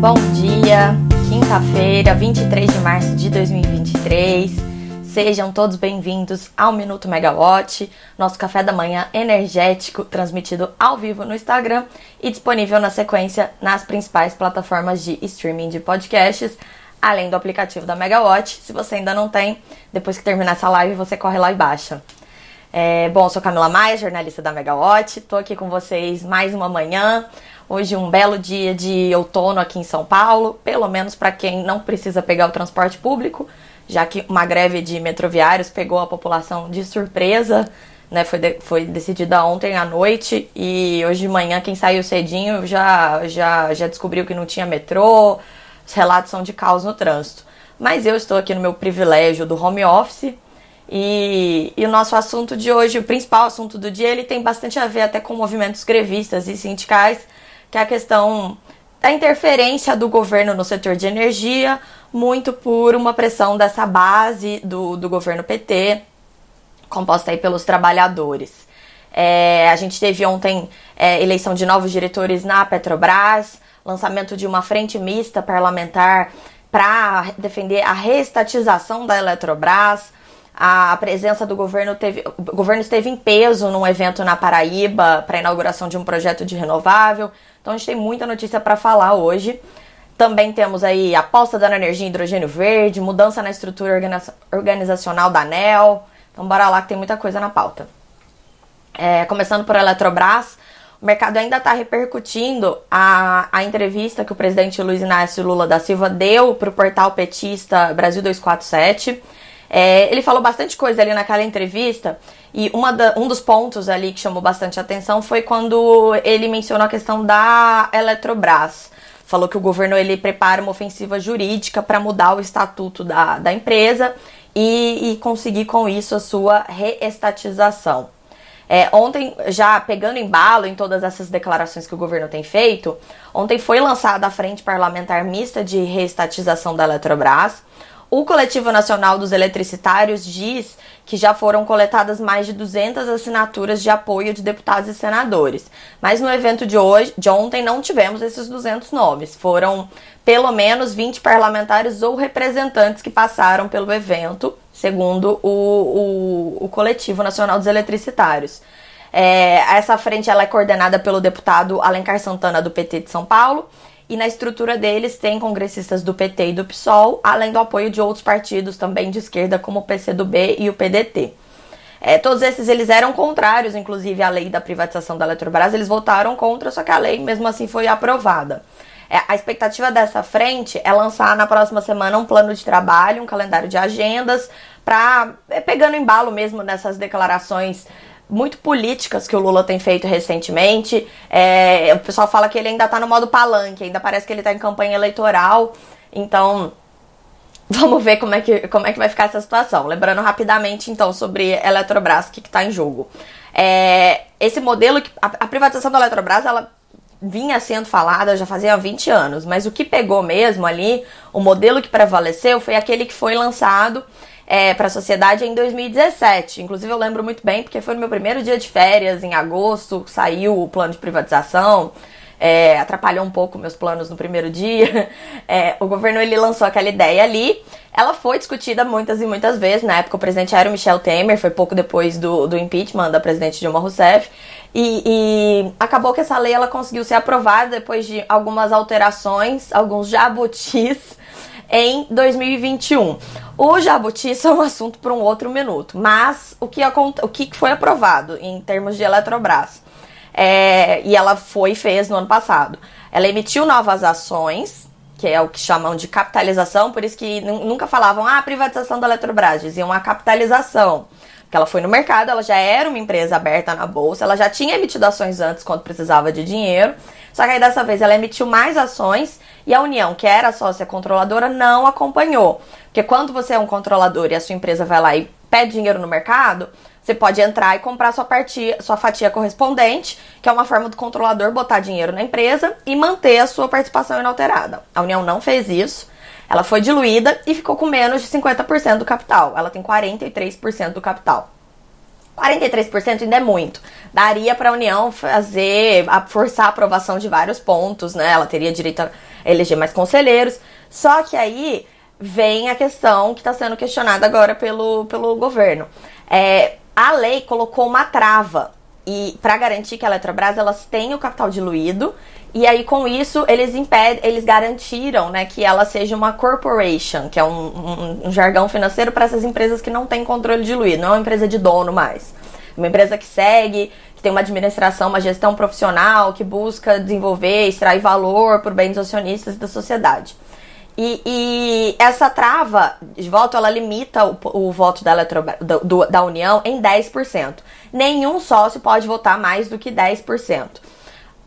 Bom dia, quinta-feira, 23 de março de 2023. Sejam todos bem-vindos ao Minuto Megawatt, nosso café da manhã energético, transmitido ao vivo no Instagram e disponível na sequência nas principais plataformas de streaming de podcasts, além do aplicativo da Megawatt. Se você ainda não tem, depois que terminar essa live, você corre lá e baixa. É, bom, sou Camila Maia, jornalista da Megawatt. Tô aqui com vocês mais uma manhã. Hoje um belo dia de outono aqui em São Paulo, pelo menos para quem não precisa pegar o transporte público, já que uma greve de metroviários pegou a população de surpresa, né? Foi, de, foi decidida ontem à noite e hoje de manhã quem saiu cedinho já, já, já descobriu que não tinha metrô. Os relatos são de caos no trânsito. Mas eu estou aqui no meu privilégio do home office e, e, o nosso assunto de hoje, o principal assunto do dia, ele tem bastante a ver até com movimentos grevistas e sindicais, que é a questão da interferência do governo no setor de energia, muito por uma pressão dessa base do, do governo PT, composta aí pelos trabalhadores. É, a gente teve ontem é, eleição de novos diretores na Petrobras, lançamento de uma frente mista parlamentar para defender a reestatização da Eletrobras, a presença do governo teve. O governo esteve em peso num evento na Paraíba para a inauguração de um projeto de renovável. Então a gente tem muita notícia para falar hoje. Também temos aí aposta da energia em hidrogênio verde, mudança na estrutura organizacional da ANEL. Então bora lá que tem muita coisa na pauta. É, começando por Eletrobras, o mercado ainda está repercutindo a, a entrevista que o presidente Luiz Inácio Lula da Silva deu para o portal petista Brasil 247. É, ele falou bastante coisa ali naquela entrevista e da, um dos pontos ali que chamou bastante atenção foi quando ele mencionou a questão da Eletrobras. Falou que o governo ele prepara uma ofensiva jurídica para mudar o estatuto da, da empresa e, e conseguir com isso a sua reestatização. É, ontem, já pegando embalo em todas essas declarações que o governo tem feito, ontem foi lançada a Frente Parlamentar Mista de Reestatização da Eletrobras. O Coletivo Nacional dos Eletricitários diz que já foram coletadas mais de 200 assinaturas de apoio de deputados e senadores. Mas no evento de hoje, de ontem, não tivemos esses 200 nomes. Foram pelo menos 20 parlamentares ou representantes que passaram pelo evento, segundo o, o, o Coletivo Nacional dos Eletricitários. É, essa frente ela é coordenada pelo deputado Alencar Santana, do PT de São Paulo, e na estrutura deles tem congressistas do PT e do PSOL, além do apoio de outros partidos também de esquerda, como o PCdoB e o PDT. É, todos esses eles eram contrários, inclusive, à lei da privatização da Eletrobras, eles votaram contra, só que a lei mesmo assim foi aprovada. É, a expectativa dessa frente é lançar na próxima semana um plano de trabalho, um calendário de agendas, para é, pegando embalo mesmo nessas declarações muito políticas que o Lula tem feito recentemente. É, o pessoal fala que ele ainda tá no modo palanque, ainda parece que ele tá em campanha eleitoral. Então, vamos ver como é que, como é que vai ficar essa situação. Lembrando rapidamente, então, sobre Eletrobras, o que, que tá em jogo. É, esse modelo, a, a privatização da Eletrobras, ela vinha sendo falada já fazia 20 anos, mas o que pegou mesmo ali, o modelo que prevaleceu foi aquele que foi lançado é, para a sociedade em 2017. Inclusive, eu lembro muito bem, porque foi no meu primeiro dia de férias, em agosto, saiu o plano de privatização. É, atrapalhou um pouco meus planos no primeiro dia. É, o governo ele lançou aquela ideia ali. Ela foi discutida muitas e muitas vezes. Na época, o presidente era o Michel Temer, foi pouco depois do, do impeachment da presidente Dilma Rousseff. E, e, acabou que essa lei ela conseguiu ser aprovada depois de algumas alterações, alguns jabutis em 2021. O jabuti é um assunto para um outro minuto, mas o que, o que foi aprovado em termos de Eletrobras? É, e ela foi e fez no ano passado. Ela emitiu novas ações, que é o que chamam de capitalização, por isso que nunca falavam ah, privatização da Eletrobras, diziam a capitalização. Porque ela foi no mercado, ela já era uma empresa aberta na bolsa, ela já tinha emitido ações antes quando precisava de dinheiro, só que aí dessa vez ela emitiu mais ações e a União, que era sócia controladora, não acompanhou. Porque quando você é um controlador e a sua empresa vai lá e pede dinheiro no mercado, você pode entrar e comprar sua, partia, sua fatia correspondente, que é uma forma do controlador botar dinheiro na empresa e manter a sua participação inalterada. A União não fez isso. Ela foi diluída e ficou com menos de 50% do capital. Ela tem 43% do capital. 43% ainda é muito. Daria para a União fazer, forçar a aprovação de vários pontos, né? Ela teria direito a eleger mais conselheiros. Só que aí vem a questão que está sendo questionada agora pelo, pelo governo. É, a lei colocou uma trava e para garantir que a Eletrobras elas têm o capital diluído e aí com isso eles impedem, eles garantiram, né, que ela seja uma corporation, que é um, um, um jargão financeiro para essas empresas que não têm controle diluído, não é uma empresa de dono mais, uma empresa que segue, que tem uma administração, uma gestão profissional, que busca desenvolver, extrair valor por bem dos acionistas da sociedade. E, e, essa trava de voto, ela limita o, o voto da, Eletrobras, do, da União em 10%. Nenhum sócio pode votar mais do que 10%.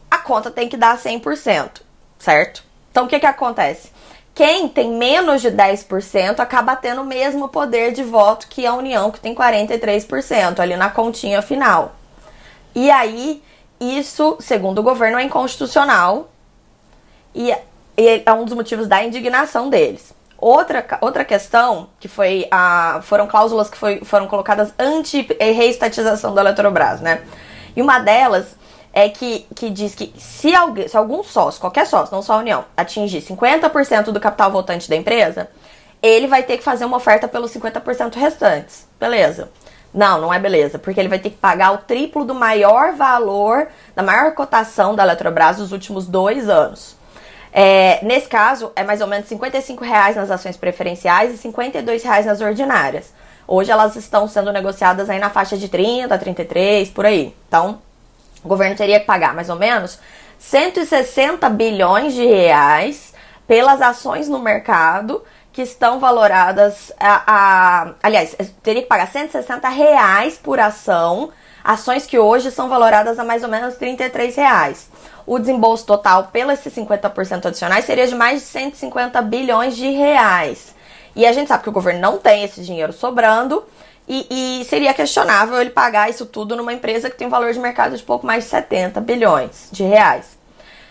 A conta tem que dar 100%, certo? Então, o que que acontece? Quem tem menos de 10% acaba tendo o mesmo poder de voto que a União, que tem 43% ali na continha final. E aí, isso, segundo o governo, é inconstitucional. E é um dos motivos da indignação deles. Outra, outra questão, que foi a, foram cláusulas que foi, foram colocadas anti-reestatização da Eletrobras, né? E uma delas é que, que diz que se, alguém, se algum sócio, qualquer sócio, não só a União, atingir 50% do capital votante da empresa, ele vai ter que fazer uma oferta pelos 50% restantes. Beleza. Não, não é beleza, porque ele vai ter que pagar o triplo do maior valor, da maior cotação da Eletrobras nos últimos dois anos. É, nesse caso, é mais ou menos 55 reais nas ações preferenciais e 52 reais nas ordinárias. Hoje elas estão sendo negociadas aí na faixa de 30, 33, por aí. Então, o governo teria que pagar mais ou menos 160 bilhões de reais pelas ações no mercado que estão valoradas a, a aliás, teria que pagar 160 reais por ação, ações que hoje são valoradas a mais ou menos 33 reais o desembolso total pelos 50% adicionais seria de mais de 150 bilhões de reais. E a gente sabe que o governo não tem esse dinheiro sobrando e, e, seria questionável ele pagar isso tudo numa empresa que tem um valor de mercado de pouco mais de 70 bilhões de reais.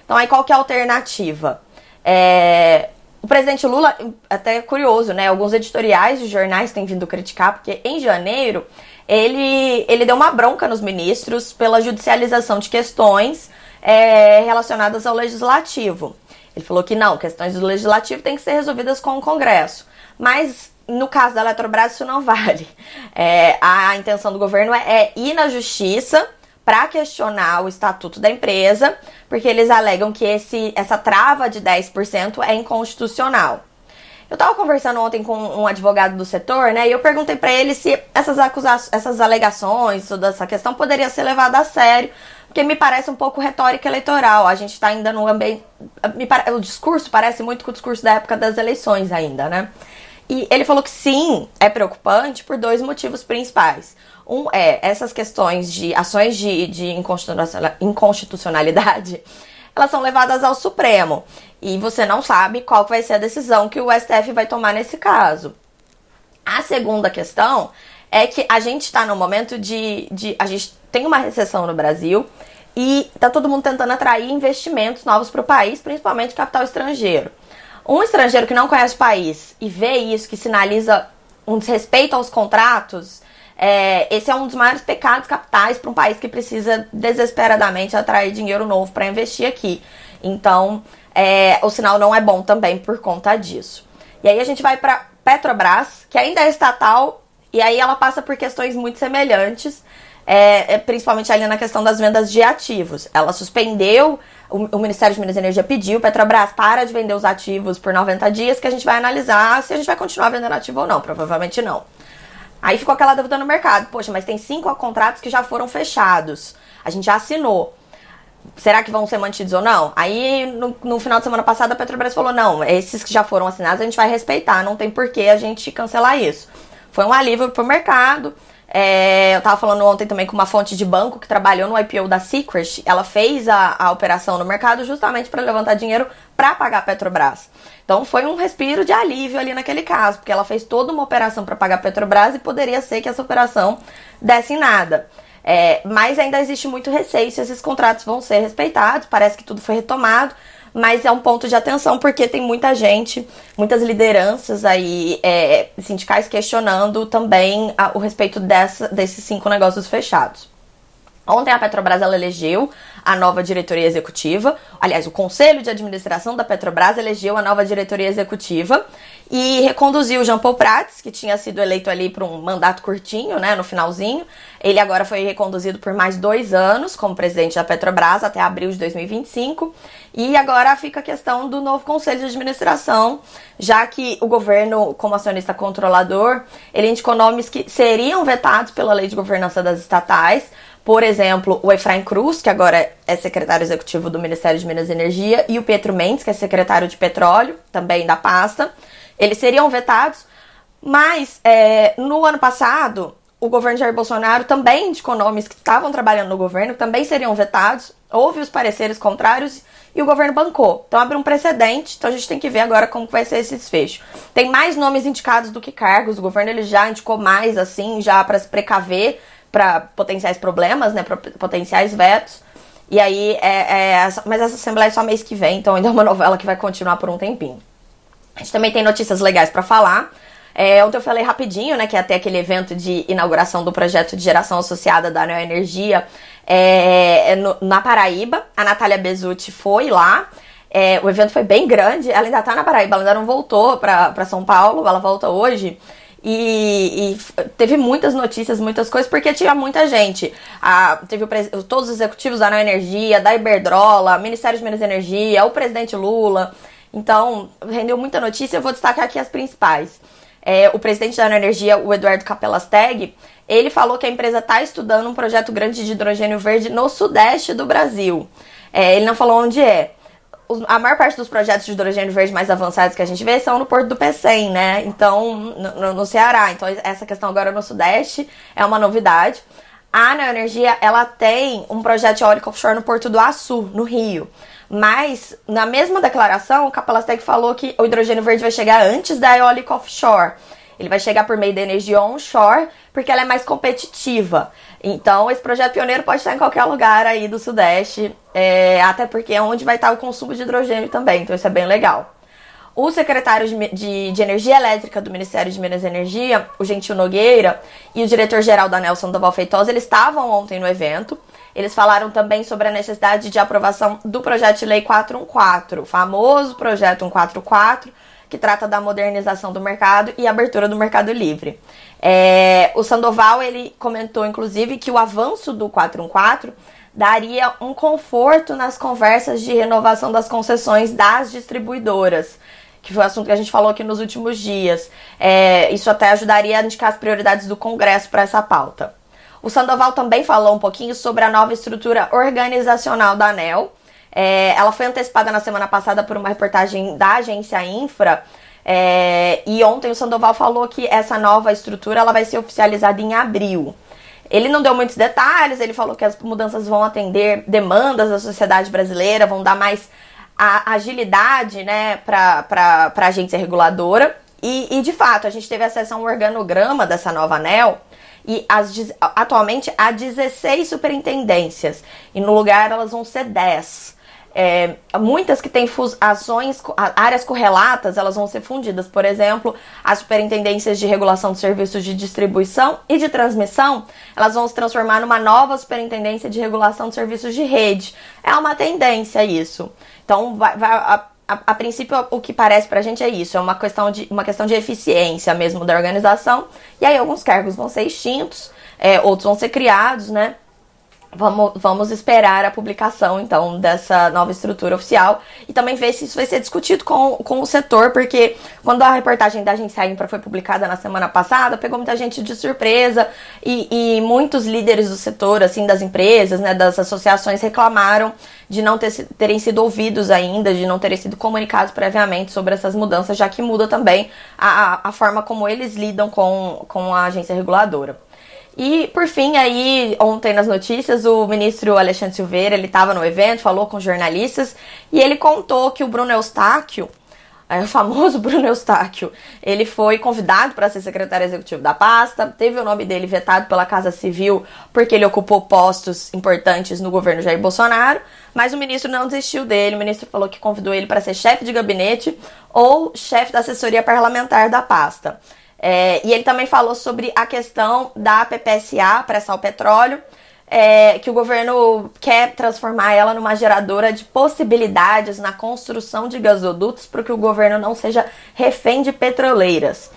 Então aí qual que é a alternativa? É, o presidente Lula, até é curioso, né? Alguns editoriais de jornais têm vindo criticar, porque em janeiro ele, ele deu uma bronca nos ministros pela judicialização de questões é, relacionadas ao legislativo. Ele falou que não, questões do legislativo têm que ser resolvidas com o Congresso. Mas no caso da Eletrobras isso não vale. É, a intenção do governo é, é ir na justiça para questionar o estatuto da empresa, porque eles alegam que esse, essa trava de 10% é inconstitucional. Eu estava conversando ontem com um advogado do setor, né? E eu perguntei para ele se essas acusações, essas alegações, toda essa questão poderia ser levada a sério porque me parece um pouco retórica eleitoral. A gente está ainda no ambiente. Pare... O discurso parece muito com o discurso da época das eleições, ainda, né? E ele falou que sim, é preocupante por dois motivos principais. Um é essas questões de ações de, de inconstitucionalidade, elas são levadas ao Supremo. E você não sabe qual vai ser a decisão que o STF vai tomar nesse caso. A segunda questão é que a gente está no momento de, de. A gente tem uma recessão no Brasil e tá todo mundo tentando atrair investimentos novos para o país, principalmente capital estrangeiro. Um estrangeiro que não conhece o país e vê isso, que sinaliza um desrespeito aos contratos, é, esse é um dos maiores pecados capitais para um país que precisa desesperadamente atrair dinheiro novo para investir aqui. Então, é, o sinal não é bom também por conta disso. E aí a gente vai para Petrobras, que ainda é estatal, e aí ela passa por questões muito semelhantes é, é, principalmente ali na questão das vendas de ativos. Ela suspendeu, o, o, Ministério de Minas e Energia pediu, Petrobras, para de vender os ativos por 90 dias, que a gente vai analisar se a gente vai continuar vendendo ativo ou não. Provavelmente não. Aí ficou aquela dúvida no mercado. Poxa, mas tem cinco contratos que já foram fechados. A gente já assinou. Será que vão ser mantidos ou não? Aí, no, no final de semana passada, a Petrobras falou: não, esses que já foram assinados a gente vai respeitar, não tem por que a gente cancelar isso. Foi um alívio pro mercado. É, eu tava falando ontem também com uma fonte de banco que trabalhou no IPO da Secret. Ela fez a, a operação no mercado justamente para levantar dinheiro para pagar a Petrobras. Então foi um respiro de alívio ali naquele caso, porque ela fez toda uma operação para pagar a Petrobras e poderia ser que essa operação desse em nada. É, mas ainda existe muito receio se esses contratos vão ser respeitados. Parece que tudo foi retomado, mas é um ponto de atenção porque tem muita gente, muitas lideranças aí é, sindicais questionando também a, o respeito dessa, desses cinco negócios fechados. Ontem a Petrobras elegeu a nova diretoria executiva. Aliás, o Conselho de Administração da Petrobras elegeu a nova diretoria executiva e reconduziu Jean Paul Prats, que tinha sido eleito ali por um mandato curtinho, né, no finalzinho. Ele agora foi reconduzido por mais dois anos como presidente da Petrobras até abril de 2025. E agora fica a questão do novo Conselho de Administração, já que o governo, como acionista controlador, ele indicou nomes que seriam vetados pela lei de governança das estatais por exemplo, o Efraim Cruz, que agora é secretário executivo do Ministério de Minas e Energia, e o Pietro Mendes, que é secretário de petróleo, também da pasta, eles seriam vetados. Mas é, no ano passado, o governo Jair Bolsonaro também indicou nomes que estavam trabalhando no governo, também seriam vetados. Houve os pareceres contrários e o governo bancou. Então abre um precedente. Então a gente tem que ver agora como vai ser esse desfecho. Tem mais nomes indicados do que cargos. O governo ele já indicou mais assim, já para se precaver para potenciais problemas, né, potenciais vetos. E aí, é, é, mas essa Assembleia é só mês que vem, então ainda é uma novela que vai continuar por um tempinho. A gente também tem notícias legais para falar. É, ontem eu falei rapidinho, né, que até aquele evento de inauguração do projeto de geração associada da Neo Energia é, é no, na Paraíba. A Natália Bezutti foi lá. É, o evento foi bem grande. Ela ainda tá na Paraíba, ela ainda não voltou para São Paulo, ela volta hoje. E, e, teve muitas notícias, muitas coisas, porque tinha muita gente. Teve o, todos os executivos da Energia, da Iberdrola, Ministério de Minas e Energia, o presidente Lula. Então, rendeu muita notícia. Eu vou destacar aqui as principais. É, o presidente da Energia, o Eduardo Capelasteg, ele falou que a empresa está estudando um projeto grande de hidrogênio verde no sudeste do Brasil. É, ele não falou onde é a maior parte dos projetos de hidrogênio verde mais avançados que a gente vê são no Porto do Pecém, né? Então, no, no Ceará. Então, essa questão agora no Sudeste é uma novidade. A Neoenergia, ela tem um projeto eólico offshore no Porto do Açu, no Rio. Mas, na mesma declaração, o Capelastec falou que o hidrogênio verde vai chegar antes da eólica offshore. Ele vai chegar por meio da energia onshore, porque ela é mais competitiva. Então, esse projeto pioneiro pode estar em qualquer lugar aí do Sudeste, é, até porque é onde vai estar o consumo de hidrogênio também, então isso é bem legal. O secretário de, de, de, Energia Elétrica do Ministério de Minas e Energia, o Gentil Nogueira, e o diretor-geral da Nelson Doval Feitosa, eles estavam ontem no evento. Eles falaram também sobre a necessidade de aprovação do projeto de lei 414, o famoso projeto 144, que trata da modernização do mercado e abertura do mercado livre. É, o Sandoval ele comentou inclusive que o avanço do 414 daria um conforto nas conversas de renovação das concessões das distribuidoras, que foi o assunto que a gente falou aqui nos últimos dias. É, isso até ajudaria a indicar as prioridades do Congresso para essa pauta. O Sandoval também falou um pouquinho sobre a nova estrutura organizacional da ANEL, é, ela foi antecipada na semana passada por uma reportagem da agência Infra. É, e ontem o Sandoval falou que essa nova estrutura ela vai ser oficializada em abril. Ele não deu muitos detalhes, ele falou que as mudanças vão atender demandas da sociedade brasileira, vão dar mais agilidade né, para a agência reguladora. E, e, de fato, a gente teve acesso a um organograma dessa nova ANEL e as, atualmente há 16 superintendências e no lugar elas vão ser 10. É, muitas que têm ações, áreas correlatas, elas vão ser fundidas. Por exemplo, as superintendências de regulação de serviços de distribuição e de transmissão, elas vão se transformar numa nova superintendência de regulação de serviços de rede. É uma tendência isso. Então, vai, vai a, a, a, princípio, o que parece pra gente é isso, é uma questão de, uma questão de eficiência mesmo da organização. E aí, alguns cargos vão ser extintos, é, outros vão ser criados, né? Vamos, vamos esperar a publicação, então, dessa nova estrutura oficial e também ver se isso vai ser discutido com, com o setor, porque quando a reportagem da agência Infra foi publicada na semana passada, pegou muita gente de surpresa e, e muitos líderes do setor, assim, das empresas, né, das associações, reclamaram de não ter, terem sido ouvidos ainda, de não terem sido comunicados previamente sobre essas mudanças, já que muda também a, a forma como eles lidam com, com a agência reguladora. E, por fim, aí, ontem nas notícias, o ministro Alexandre Silveira, ele estava no evento, falou com jornalistas, e ele contou que o Bruno Eustáquio, o famoso Bruno Eustáquio, ele foi convidado para ser secretário executivo da pasta, teve o nome dele vetado pela Casa Civil porque ele ocupou postos importantes no governo Jair Bolsonaro, mas o ministro não desistiu dele, o ministro falou que convidou ele para ser chefe de gabinete ou chefe da assessoria parlamentar da pasta. É, e ele também falou sobre a questão da PPSA, pré-sal petróleo, é, que o governo quer transformar ela numa geradora de possibilidades na construção de gasodutos para que o governo não seja refém de petroleiras.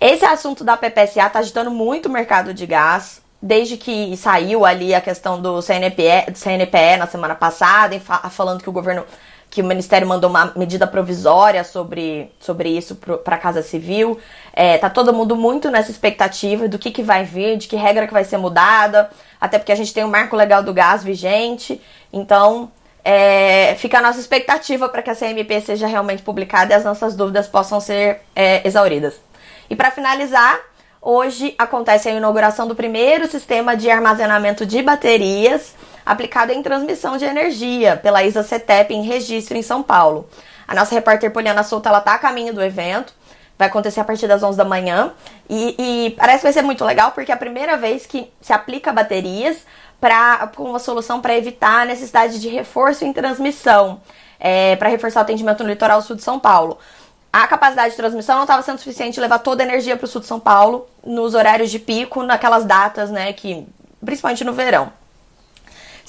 Esse assunto da PPSA está agitando muito o mercado de gás, desde que saiu ali a questão do CNPE, do CNPE na semana passada, falando que o governo que o Ministério mandou uma medida provisória sobre, sobre isso para a Casa Civil. É, tá todo mundo muito nessa expectativa do que, que vai vir, de que regra que vai ser mudada, até porque a gente tem o marco legal do gás vigente. Então, é, fica a nossa expectativa para que a CMP seja realmente publicada e as nossas dúvidas possam ser é, exauridas. E para finalizar, hoje acontece a inauguração do primeiro sistema de armazenamento de baterias aplicado em transmissão de energia pela ISA CETEP em registro em São Paulo. A nossa repórter Poliana Souta ela tá a caminho do evento. Vai acontecer a partir das 11 da manhã. E, e parece que vai ser muito legal porque é a primeira vez que se aplica baterias para uma solução para evitar a necessidade de reforço em transmissão, é, para reforçar o atendimento no litoral sul de São Paulo. A capacidade de transmissão não estava sendo suficiente levar toda a energia para o sul de São Paulo nos horários de pico, naquelas datas, né, que principalmente no verão.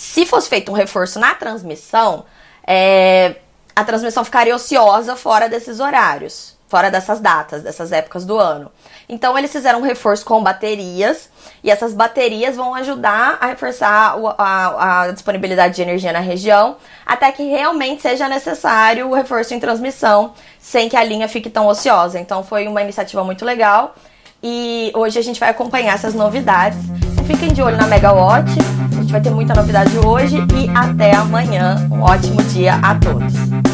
Se fosse feito um reforço na transmissão, é, a transmissão ficaria ociosa fora desses horários, fora dessas datas, dessas épocas do ano. Então eles fizeram um reforço com baterias e essas baterias vão ajudar a reforçar a, a, disponibilidade de energia na região até que realmente seja necessário o reforço em transmissão sem que a linha fique tão ociosa. Então foi uma iniciativa muito legal e hoje a gente vai acompanhar essas novidades. Fiquem de olho na Megawatt vai ter muita novidade hoje e até amanhã. Um ótimo dia a todos.